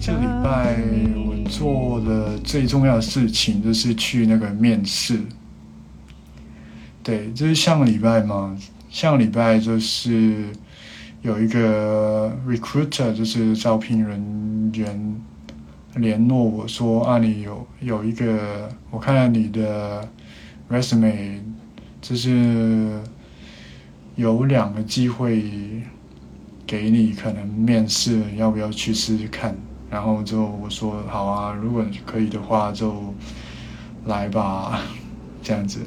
这礼拜我做的最重要的事情就是去那个面试。对，就是上个礼拜嘛，上个礼拜就是有一个 recruiter，就是招聘人员联络我说啊，你有有一个，我看了你的 resume，就是有两个机会给你可能面试，要不要去试试看？然后就我说好啊，如果可以的话就来吧，这样子。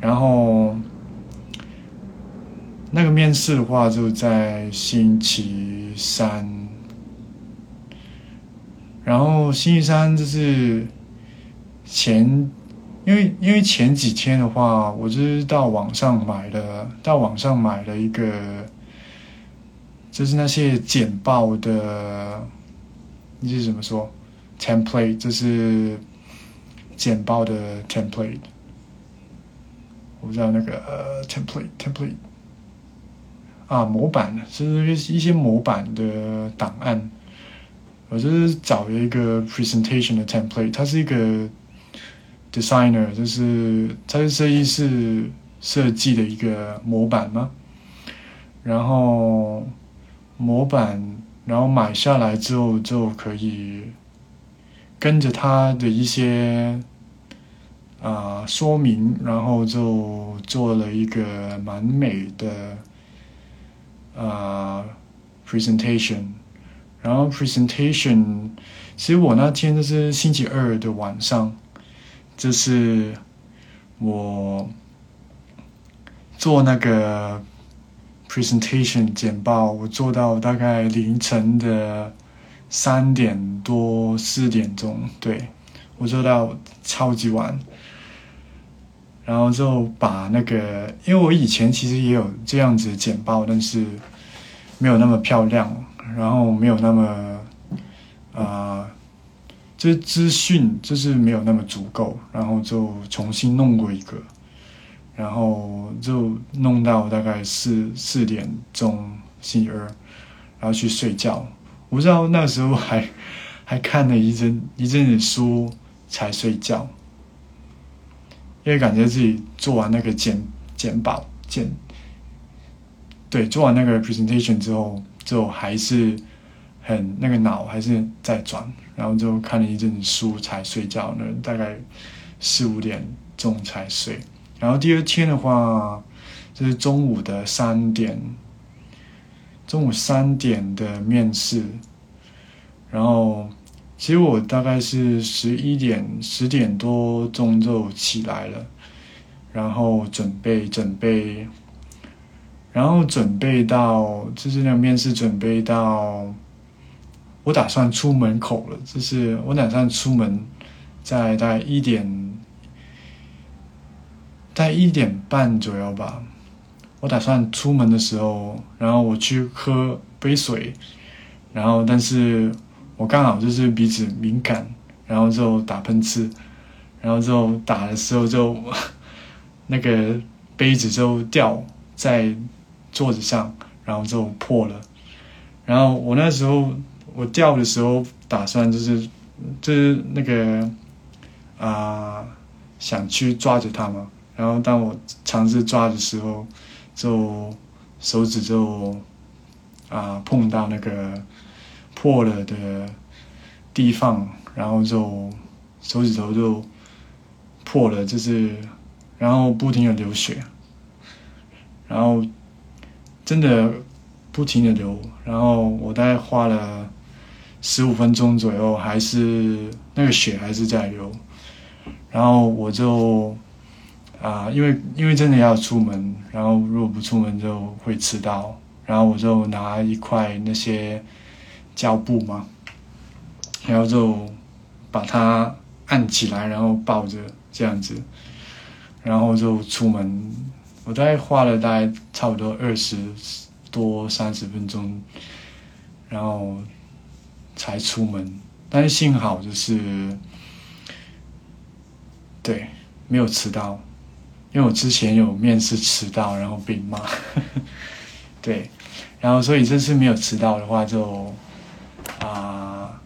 然后那个面试的话就在星期三，然后星期三就是前，因为因为前几天的话，我就是到网上买的，到网上买了一个，就是那些简报的，你是怎么说？template 就是简报的 template，我不知道那个呃 template template 啊模板，就是一些模板的档案。我就是找了一个 presentation 的 template，它是一个 designer，就是它是设计师设计的一个模板吗。然后模板，然后买下来之后就可以跟着它的一些啊、说明，然后就做了一个蛮美的啊、presentation。然后 presentation，其实我那天就是星期二的晚上，就是我做那个 presentation 简报，我做到大概凌晨的三点多四点钟，对我做到超级晚，然后就把那个，因为我以前其实也有这样子的简报，但是没有那么漂亮。然后没有那么，啊，就是资讯就是没有那么足够，然后就重新弄过一个，然后就弄到大概四四点钟星期二，然后去睡觉。我不知道那时候还 还看了一阵一阵子书才睡觉，因为感觉自己做完那个简简报简，对，做完那个 presentation 之后。就还是很那个脑还是在转，然后就看了一阵子书才睡觉呢，大概四五点钟才睡。然后第二天的话，就是中午的三点，中午三点的面试。然后其实我大概是十一点十点多钟就起来了，然后准备准备。然后准备到，就是那个面试准备到，我打算出门口了。就是我打算出门，在大概一点，在一点半左右吧。我打算出门的时候，然后我去喝杯水，然后但是我刚好就是鼻子敏感，然后就打喷嚏，然后就打的时候就 那个杯子就掉在。桌子上，然后就破了。然后我那时候我掉的时候，打算就是就是那个啊，想去抓着它嘛。然后当我尝试抓的时候，就手指就啊碰到那个破了的地方，然后就手指头就破了，就是然后不停的流血，然后。真的不停的流，然后我大概花了十五分钟左右，还是那个血还是在流，然后我就啊，因为因为真的要出门，然后如果不出门就会迟到，然后我就拿一块那些胶布嘛，然后就把它按起来，然后抱着这样子，然后就出门。我大概花了大概差不多二十多三十分钟，然后才出门。但是幸好就是，对，没有迟到，因为我之前有面试迟到，然后被骂。对，然后所以这次没有迟到的话，就啊，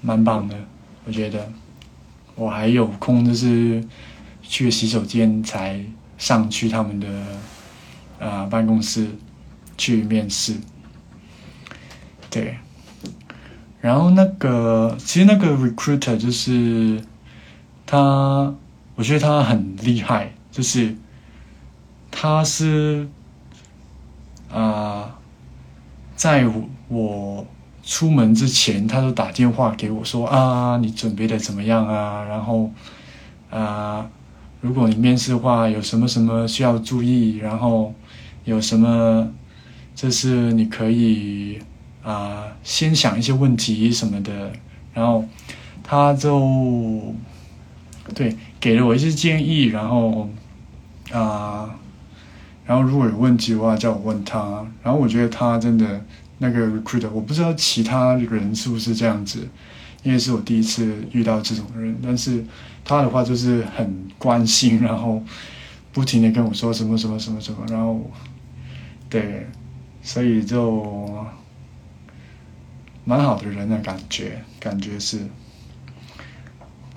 蛮棒的，我觉得。我还有空，就是去洗手间才上去他们的啊办公室去面试。对，然后那个其实那个 recruiter 就是他，我觉得他很厉害，就是他是。啊，在我出门之前，他都打电话给我说啊，你准备的怎么样啊？然后啊，如果你面试的话，有什么什么需要注意？然后有什么，就是你可以啊，先想一些问题什么的。然后他就对给了我一些建议，然后啊。然后如果有问题的话，叫我问他。然后我觉得他真的那个 recruiter，我不知道其他人是不是这样子，因为是我第一次遇到这种人。但是他的话就是很关心，然后不停的跟我说什么什么什么什么。然后对，所以就蛮好的人的感觉，感觉是。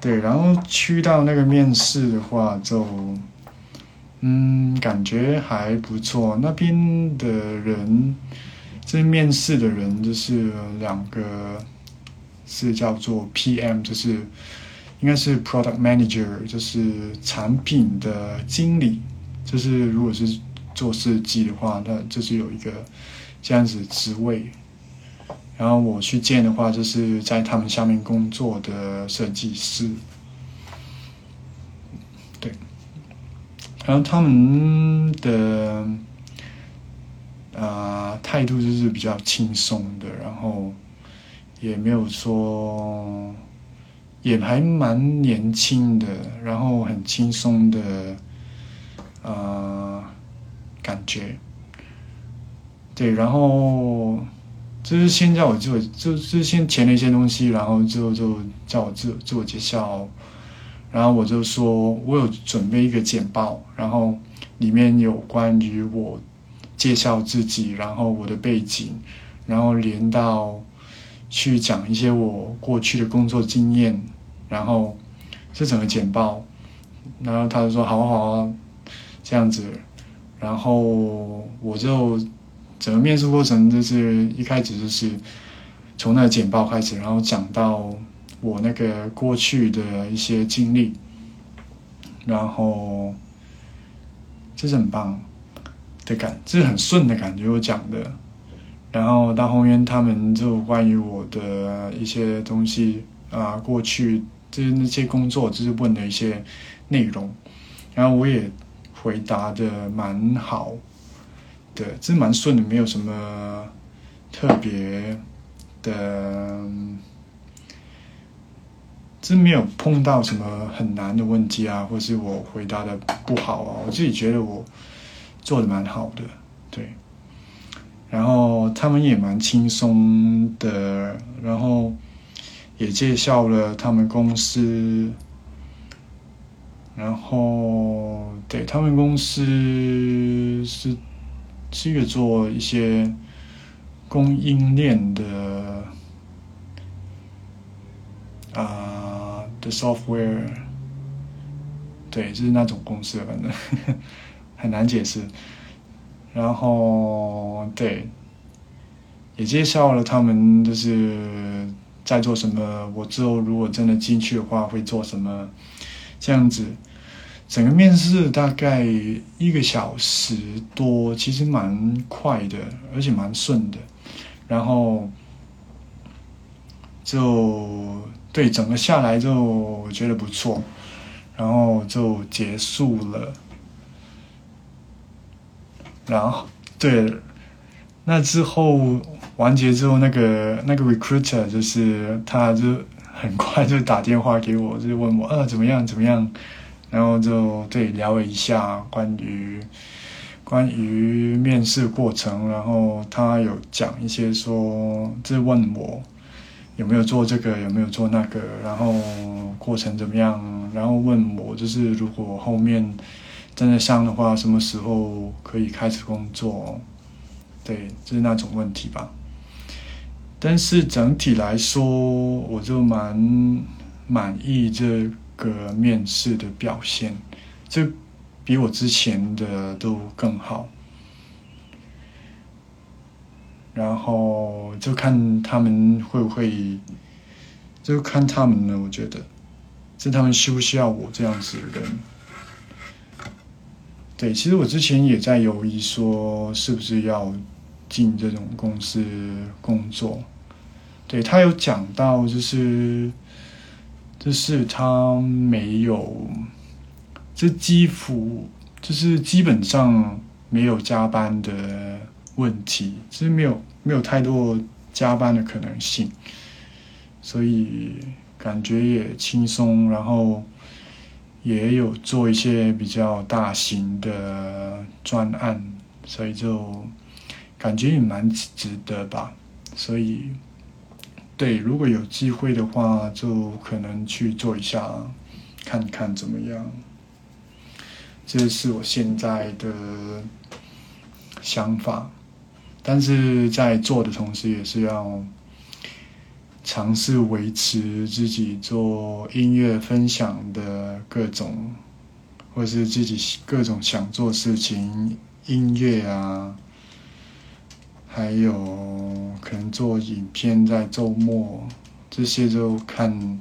对，然后去到那个面试的话就。嗯，感觉还不错。那边的人，这面试的人就是两个，是叫做 PM，就是应该是 Product Manager，就是产品的经理。就是如果是做设计的话，那就是有一个这样子职位。然后我去见的话，就是在他们下面工作的设计师。然后他们的啊态度就是比较轻松的，然后也没有说，也还蛮年轻的，然后很轻松的啊感觉。对，然后就是先叫我做，就是先填了一些东西，然后就就叫我自自我介绍。然后我就说，我有准备一个简报，然后里面有关于我介绍自己，然后我的背景，然后连到去讲一些我过去的工作经验，然后这整个简报，然后他就说好好啊，这样子，然后我就整个面试过程就是一开始就是从那个简报开始，然后讲到。我那个过去的一些经历，然后这是很棒的感，这是很顺的感觉。我讲的，然后到后面他们就关于我的一些东西啊，过去就是那些工作，就是问的一些内容，然后我也回答的蛮好的，这蛮顺的，没有什么特别的。是没有碰到什么很难的问题啊，或是我回答的不好啊，我自己觉得我做的蛮好的，对。然后他们也蛮轻松的，然后也介绍了他们公司，然后对他们公司是是一个做一些供应链的啊。的 software，对，就是那种公司，反正很难解释。然后对，也介绍了他们就是在做什么。我之后如果真的进去的话，会做什么？这样子，整个面试大概一个小时多，其实蛮快的，而且蛮顺的。然后就。对，整个下来就我觉得不错，然后就结束了。然后对，那之后完结之后，那个那个 recruiter 就是他就很快就打电话给我，就问我呃怎么样怎么样，然后就对聊了一下关于关于面试过程，然后他有讲一些说，就问我有没有做这个，有没有做那个，然后过程怎么样，然后问我就是如果后面真的上的话，什么时候可以开始工作。对，就是那种问题吧。但是整体来说，我就蛮满意这个面试的表现，这比我之前的都更好。然后就看他们会不会，就看他们了。我觉得，是他们需不需要我这样子的人。对，其实我之前也在犹豫，说是不是要。进这种公司工作，对他有讲到，就是就是他没有，这几乎就是基本上没有加班的问题，其实没有没有太多加班的可能性，所以感觉也轻松，然后也有做一些比较大型的专案，所以就。感觉也蛮值得吧，所以，对，如果有机会的话，就可能去做一下，看看怎么样。这是我现在的想法，但是在做的同时，也是要尝试维持自己做音乐分享的各种，或是自己各种想做事情，音乐啊。还有可能做影片，在周末这些就看，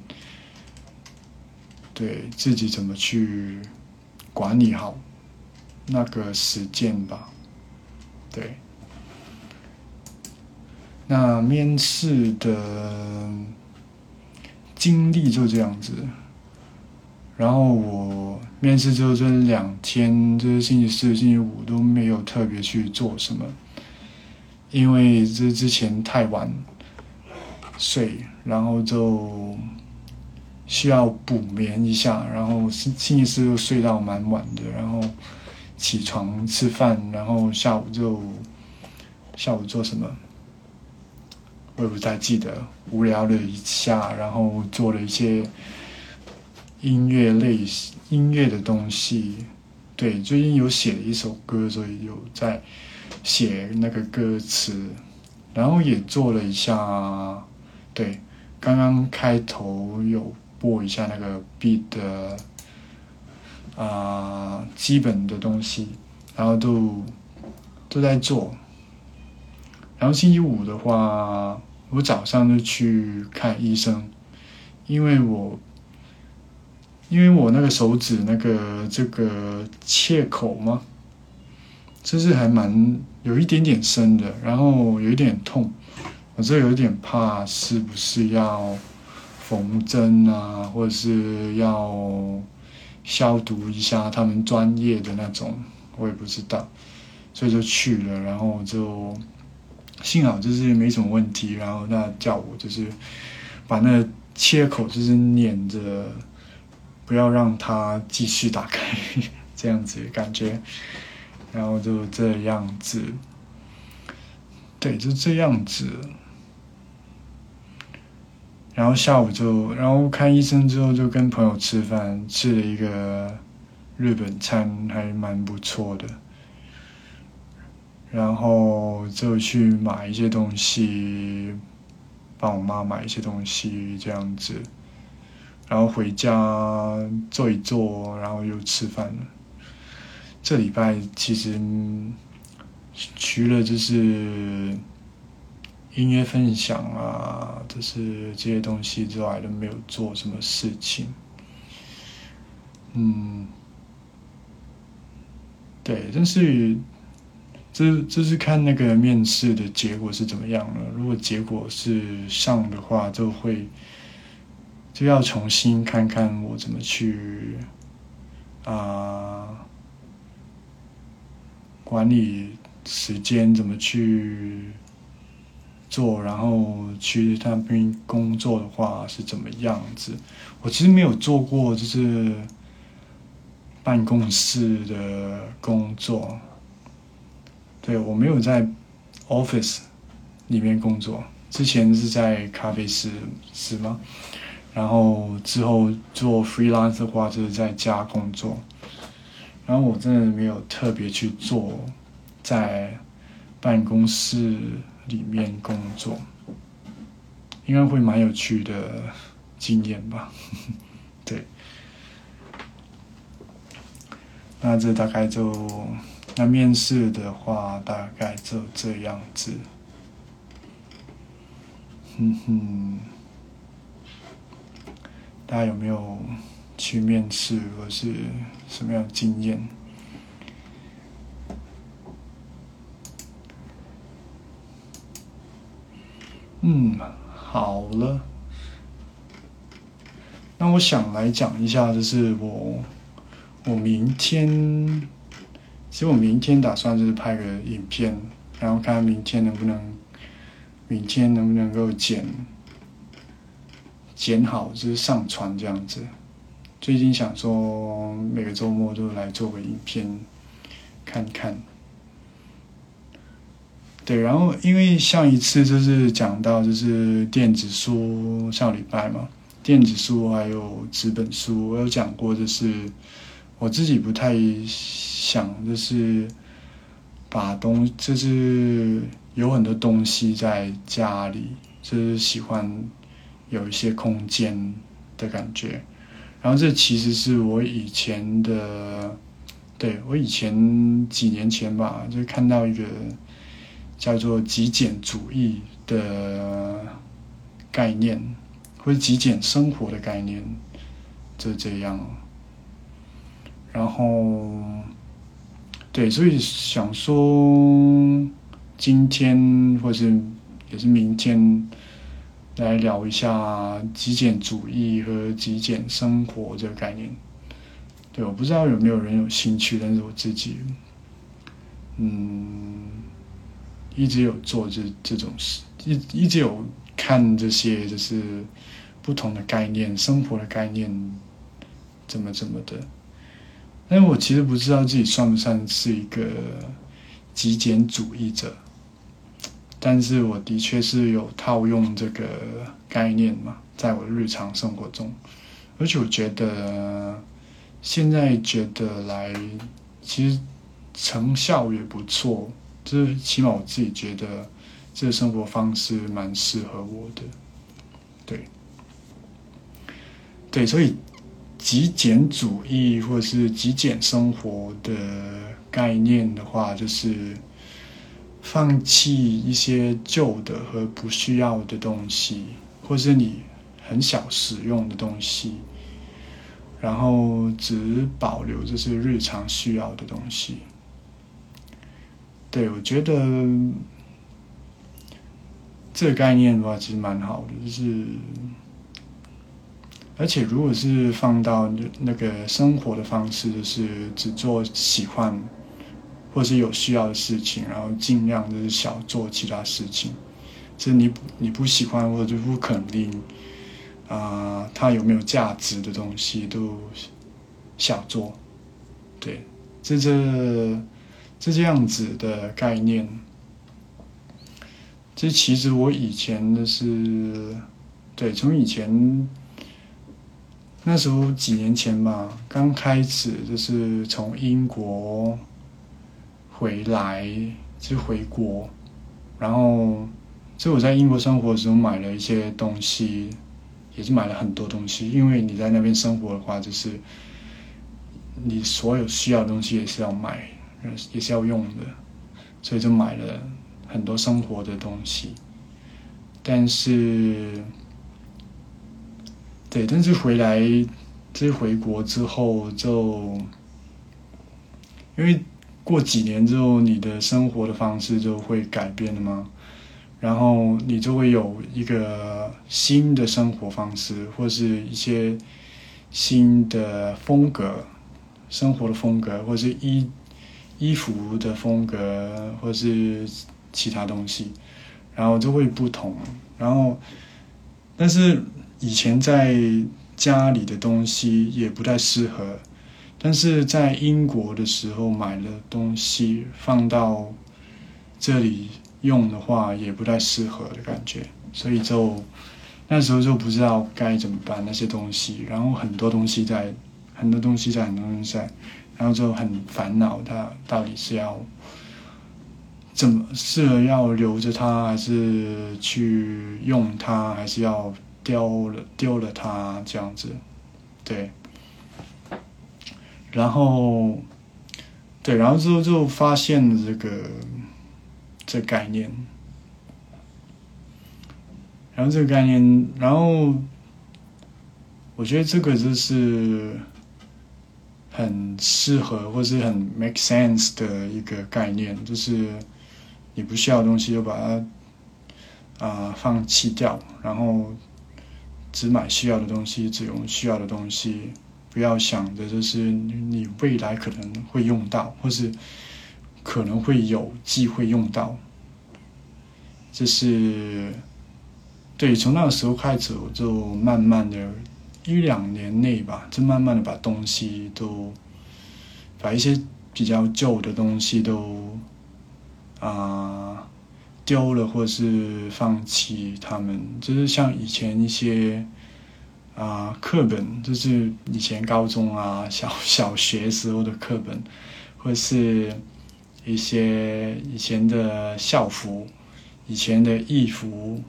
对自己怎么去管理好那个时间吧。对，那面试的经历就这样子。然后我面试之后这两天，就是星期四、星期五都没有特别去做什么。因为这之前太晚睡，然后就需要补眠一下，然后星星期四又睡到蛮晚的，然后起床吃饭，然后下午就下午做什么，我也不太记得，无聊了一下，然后做了一些音乐类音乐的东西，对，最近有写了一首歌，所以有在。写那个歌词，然后也做了一下，对，刚刚开头有播一下那个 beat 的啊基本的东西，然后都都在做。然后星期五的话，我早上就去看医生，因为我因为我那个手指那个这个切口嘛。就是还蛮有一点点深的，然后有一点痛，我这有点怕是不是要缝针啊，或者是要消毒一下，他们专业的那种，我也不知道，所以就去了，然后就幸好就是没什么问题，然后那叫我就是把那切口就是粘着，不要让它继续打开，这样子感觉。然后就这样子，对，就这样子。然后下午就，然后看医生之后就跟朋友吃饭，吃了一个日本餐，还蛮不错的。然后就去买一些东西，帮我妈买一些东西，这样子。然后回家坐一坐，然后又吃饭了。这礼拜其实除了就是音乐分享啊，就是这些东西之外，都没有做什么事情。嗯，对，但是这这是看那个面试的结果是怎么样了。如果结果是上的话，就会就要重新看看我怎么去啊。管理时间怎么去做，然后去那边工作的话是怎么样子。我其实没有做过，就是办公室的工作。对我没有在 office 里面工作，之前是在咖啡室是吗？然后之后做 freelance 的话，就是在家工作。然后我真的没有特别去做在办公室里面工作，应该会蛮有趣的经验吧？对。那这大概就。那面试的话，大概就这样子。哼哼，大家有没有去面试，或是什么样的经验？嗯，好了。那我想来讲一下，就是我，我明天。其实我明天打算就是拍个影片，然后看明天能不能，明天能不能够剪，剪好就是上传这样子。最近想说每个周末都来做个影片，看看。对，然后因为上一次就是讲到就是电子书上礼拜嘛，电子书还有纸本书，我有讲过就是。我自己不太想，就是把东，就是有很多东西在家里，就是喜欢有一些空间的感觉。然后这其实是我以前的，对我以前几年前吧，就看到一个叫做极简主义的概念，或者极简生活的概念，就这样。然后，对，所以想说，今天或是也是明天，来聊一下极简主义和极简生活这个概念。对，我不知道有没有人有兴趣，但是我自己，嗯，一直有做这这种事，一一直有看这些，就是不同的概念，生活的概念，怎么怎么的。但我其实不知道自己算不算是一个极简主义者，但是我的确是有套用这个概念嘛，在我的日常生活中，而且我觉得现在觉得来，其实成效也不错，就是起码我自己觉得这个生活方式蛮适合我的，对，对，所以。极简主义或者是极简生活的概念的话，就是放弃一些旧的和不需要的东西，或是你很少使用的东西，然后只保留就是日常需要的东西。对我觉得这个概念的话，其实蛮好的，就是。而且，如果是放到那个生活的方式，就是只做喜欢或是有需要的事情，然后尽量就是少做其他事情。就你你不喜欢或者就不肯定啊，它有没有价值的东西都少做。对，这这这这样子的概念。这其实我以前的是，对，从以前。那时候几年前吧，刚开始就是从英国回来，就回国，然后就我在英国生活的时候买了一些东西，也是买了很多东西，因为你在那边生活的话，就是你所有需要的东西也是要买，也是要用的，所以就买了很多生活的东西，但是。对，但是回来，这回国之后就，因为过几年之后，你的生活的方式就会改变了嘛，然后你就会有一个新的生活方式，或是一些新的风格，生活的风格，或是衣衣服的风格或是其他东西，然后就会不同。然后，但是以前在家里的东西也不太适合，但是在英国的时候买的东西放到这里用的话也不太适合的感觉，所以就那时候就不知道该怎么办那些东西，然后很多东西在很多东西在很多东西在，然后就很烦恼，它到底是要怎么是要留着它，还是去用它，还是要丢了丢了它这样子，对，然后对，然后之后就发现了这个。这概念，然后这个概念，然后我觉得这个就是很适合或是很 make sense 的一个概念，就是你不需要的东西就把它啊放弃掉，然后只买需要的东西，只用需要的东西，不要想着就是你未来可能会用到，或是。可能会有机会用到，这是对。从那个时候开始，我就慢慢的，一两年内吧，就慢慢的把东西都，把一些比较旧的东西都啊丢了，或是放弃他们。就是像以前一些啊课本，就是以前高中啊 小小学时候的课本，或是。一些以前的校服，以前的衣服，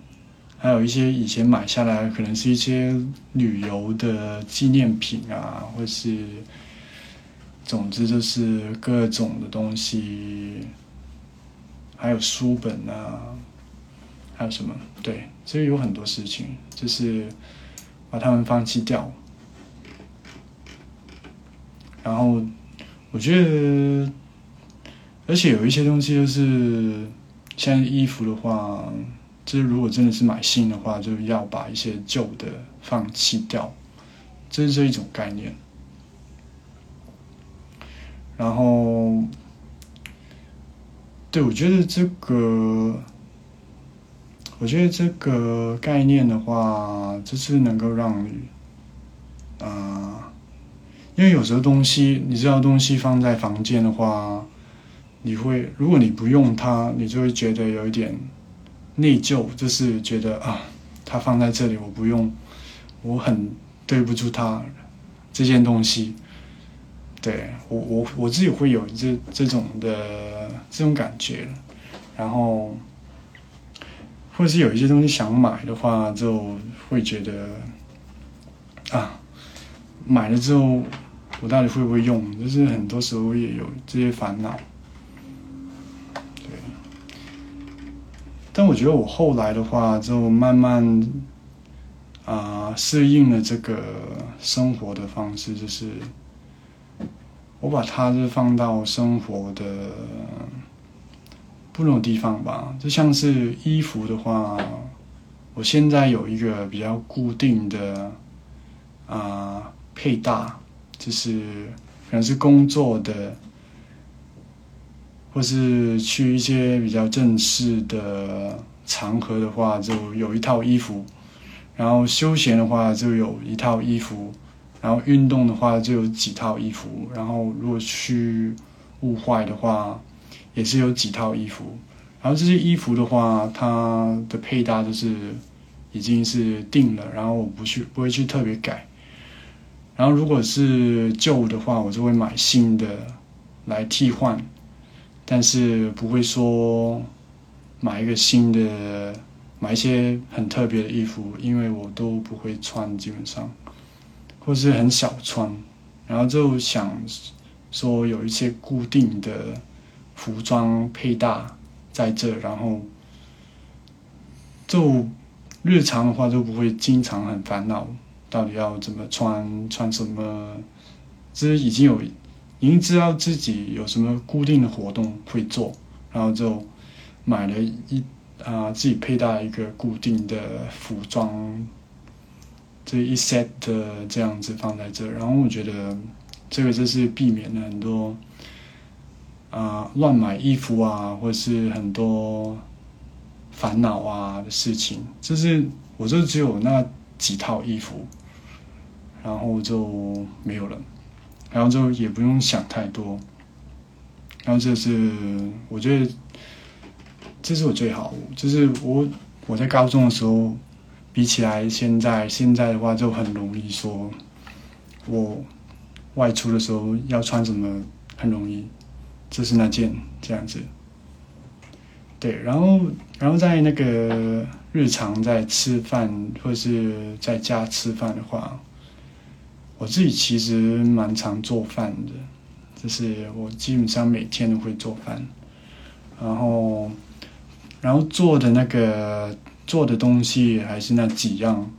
还有一些以前买下来可能是一些旅游的纪念品啊，或是，总之就是各种的东西，还有书本啊，还有什么？对，所以有很多事情，就是把它们放弃掉，然后我觉得。而且有一些东西就是，像衣服的话，就是如果真的是买新的话，就要把一些旧的放弃掉，这是这一种概念。然后，对我觉得这个，我觉得这个概念的话，就是能够让你，啊，因为有时候东西，你知道东西放在房间的话。你会，如果你不用它，你就会觉得有一点内疚，就是觉得啊，它放在这里我不用，我很对不住它这件东西。对我，我我自己会有这这种的这种感觉，然后或者是有一些东西想买的话，就会觉得啊，买了之后我到底会不会用？就是很多时候也有这些烦恼。对但我觉得我后来的话，就慢慢啊适应了这个生活的方式，就是我把它是放到生活的不同地方吧。就像是衣服的话，我现在有一个比较固定的啊配搭，就是可能是工作的。或是去一些比较正式的场合的话，就有一套衣服；然后休闲的话就有一套衣服；然后运动的话就有几套衣服；然后如果去户外的话，也是有几套衣服。然后这些衣服的话，它的配搭就是已经是定了，然后我不去不会去特别改。然后如果是旧的话，我就会买新的来替换。但是不会说买一个新的，买一些很特别的衣服，因为我都不会穿，基本上，或是很少穿，然后就想说有一些固定的服装配搭在这，然后就日常的话就不会经常很烦恼，到底要怎么穿，穿什么，这已经有。已经知道自己有什么固定的活动会做，然后就买了一啊自己佩戴一个固定的服装，这一 set 的这样子放在这，然后我觉得这个就是避免了很多啊乱买衣服啊，或是很多烦恼啊的事情，就是我就只有那几套衣服，然后就没有了，然后就也不用想太多，然后这是我觉得这是我最好，就是我我在高中的时候。比起来，现在现在的话就很容易说，我外出的时候要穿什么很容易，这是那件这样子。对，然后然后在那个日常在吃饭或是在家吃饭的话，我自己其实蛮常做饭的，就是我基本上每天都会做饭，然后然后做的那个。做的东西还是那几样，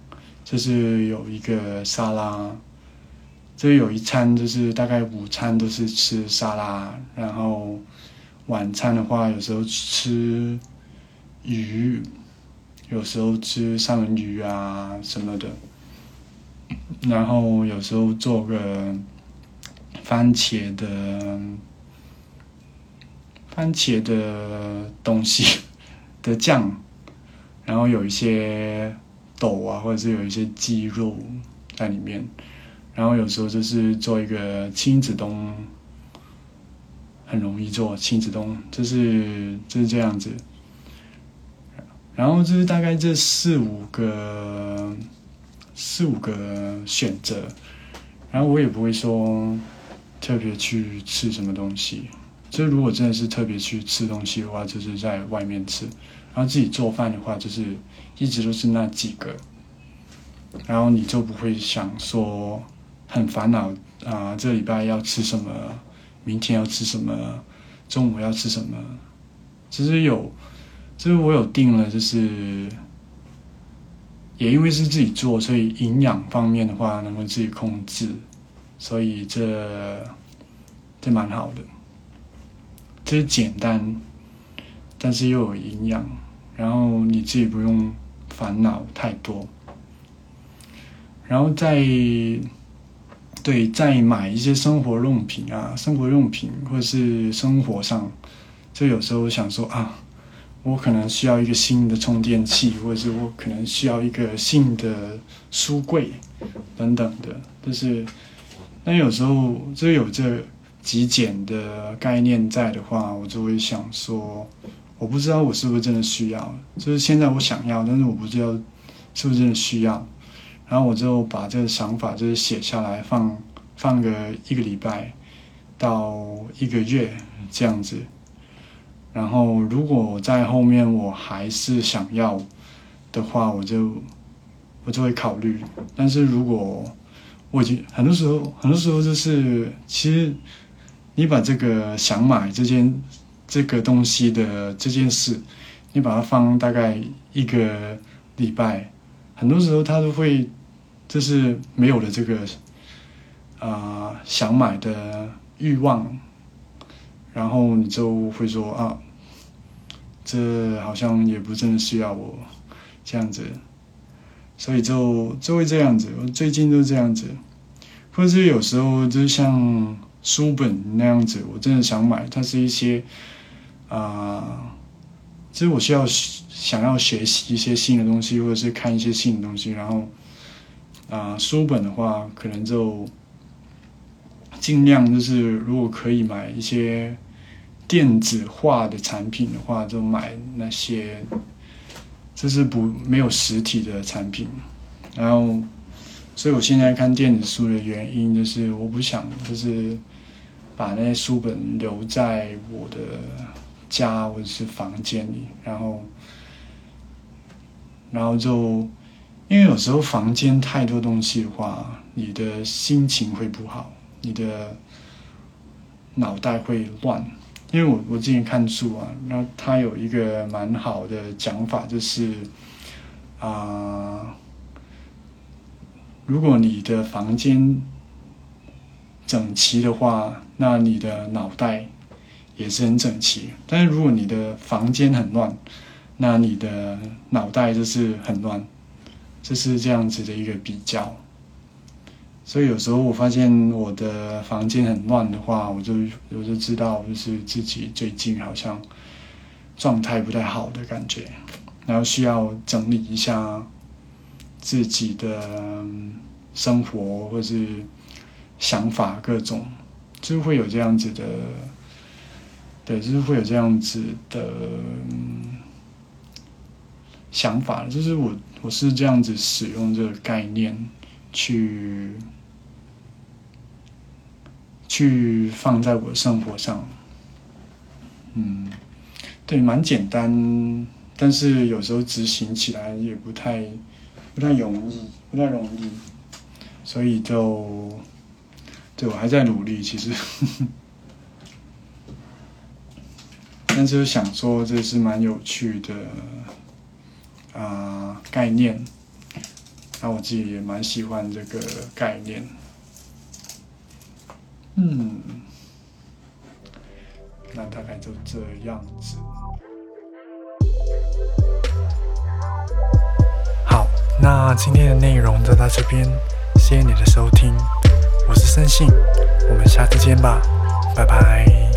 就是有一个沙拉，这有一餐就是大概午餐都是吃沙拉，然后晚餐的话有时候吃鱼，有时候吃三文鱼啊什么的，然后有时候做个番茄的番茄的东西 的酱。然后有一些豆啊，或者是有一些鸡肉在里面，然后有时候就是做一个亲子冬，很容易做亲子冬，就是就是这样子。然后就是大概这四五个四五个选择，然后我也不会说特别去吃什么东西。就如果真的是特别去吃东西的话，就是在外面吃。然后自己做饭的话，就是一直都是那几个，然后你就不会想说很烦恼啊，这礼拜要吃什么，明天要吃什么，中午要吃什么。其实有，就是我有定了，就是也因为是自己做，所以营养方面的话能够自己控制，所以这这蛮好的，这是简单。但是又有营养，然后你自己不用烦恼太多，然后再对再买一些生活用品啊，生活用品或者是生活上，就有时候想说啊，我可能需要一个新的充电器，或者是我可能需要一个新的书柜等等的，就是，但有时候就有这极简的概念在的话，我就会想说。我不知道我是不是真的需要，就是现在我想要，但是我不知道是不是真的需要。然后我就把这个想法就是写下来，放放个一个礼拜到一个月这样子。然后如果在后面我还是想要的话，我就我就会考虑。但是如果我已经很多时候很多时候就是其实你把这个想买这件。这个东西的这件事，你把它放大概一个礼拜，很多时候它都会就是没有了这个啊想买的欲望，然后你就会说啊，这好像也不真的需要我这样子，所以就就会这样子。我最近都这样子，或者是有时候就像书本那样子，我真的想买，它是一些。啊，其实我需要想要学习一些新的东西，或者是看一些新的东西。然后，啊，书本的话，可能就尽量就是，如果可以买一些电子化的产品的话，就买那些，就是不没有实体的产品。然后，所以我现在看电子书的原因，就是我不想就是把那些书本留在我的。家或者是房间里，然后，然后就，因为有时候房间太多东西的话，你的心情会不好，你的脑袋会乱。因为我我之前看书啊，那他有一个蛮好的讲法，就是啊，如果你的房间整齐的话，那你的脑袋。也是很整齐，但是如果你的房间很乱，那你的脑袋就是很乱，就是这样子的一个比较。所以有时候我发现我的房间很乱的话，我就我就知道就是自己最近好像状态不太好的感觉，然后需要整理一下自己的生活或是想法各种，就是会有这样子的，对，就是会有这样子的想法，就是我我是这样子使用这个概念去。去放在我生活上，嗯，对，蛮简单，但是有时候执行起来也不太不太容易，不太容易，所以就对我还在努力，其实，但是想说这是蛮有趣的啊概念，那我自己也蛮喜欢这个概念。嗯，那大概就这样子。好，那今天的内容就到这边，谢谢你的收听，我是森信，我们下次见吧，拜拜。